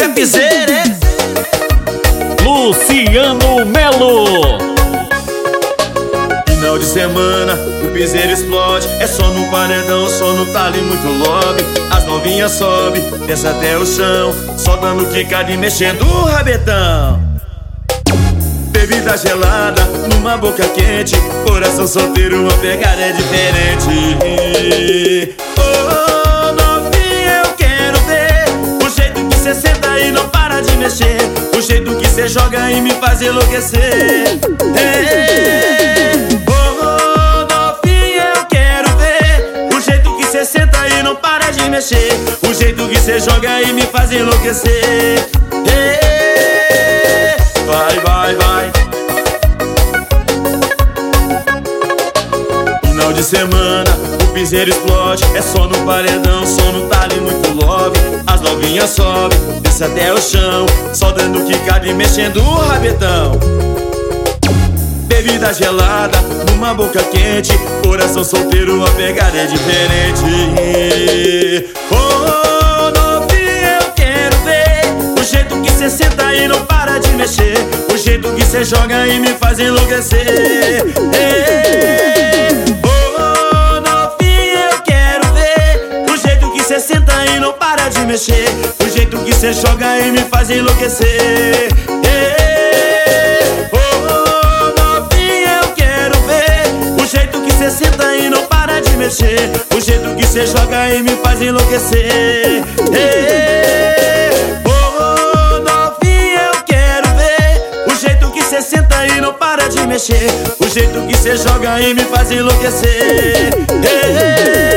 que é piseira, Luciano Melo. Final de semana, o piseiro explode. É só no paredão, só no talo muito lobby. As novinhas sobe, desce até o chão. Só dando quicada e mexendo o rabetão. Bebida gelada, numa boca quente. Coração solteiro, uma pegada é diferente Oh, mexer. O jeito que cê joga e me faz enlouquecer. Ei, Oh, novinha, eu quero ver O jeito que cê senta e não para de mexer. O jeito que cê joga e me faz enlouquecer. Ei, Vai, vai, vai. Final de semana, piseiro explode. É só no paredão, só no talho muito love. As novinhas sobem, desce até o chão. Só dando quicada e mexendo o rabetão. Bebida gelada, numa boca quente. Coração solteiro, uma pegada é diferente. Oh, novinha, eu quero ver O jeito que cê senta e não para de mexer. O jeito que cê joga e me faz enlouquecer mexer. O jeito que cê joga e me faz enlouquecer. Ei, Oh, novinha, eu quero ver. O jeito que cê senta e não para de mexer. O jeito que cê joga e me faz enlouquecer. Ei, Oh, eu quero ver. O jeito que cê senta e não para de mexer. O jeito que cê joga e me faz enlouquecer. Ei,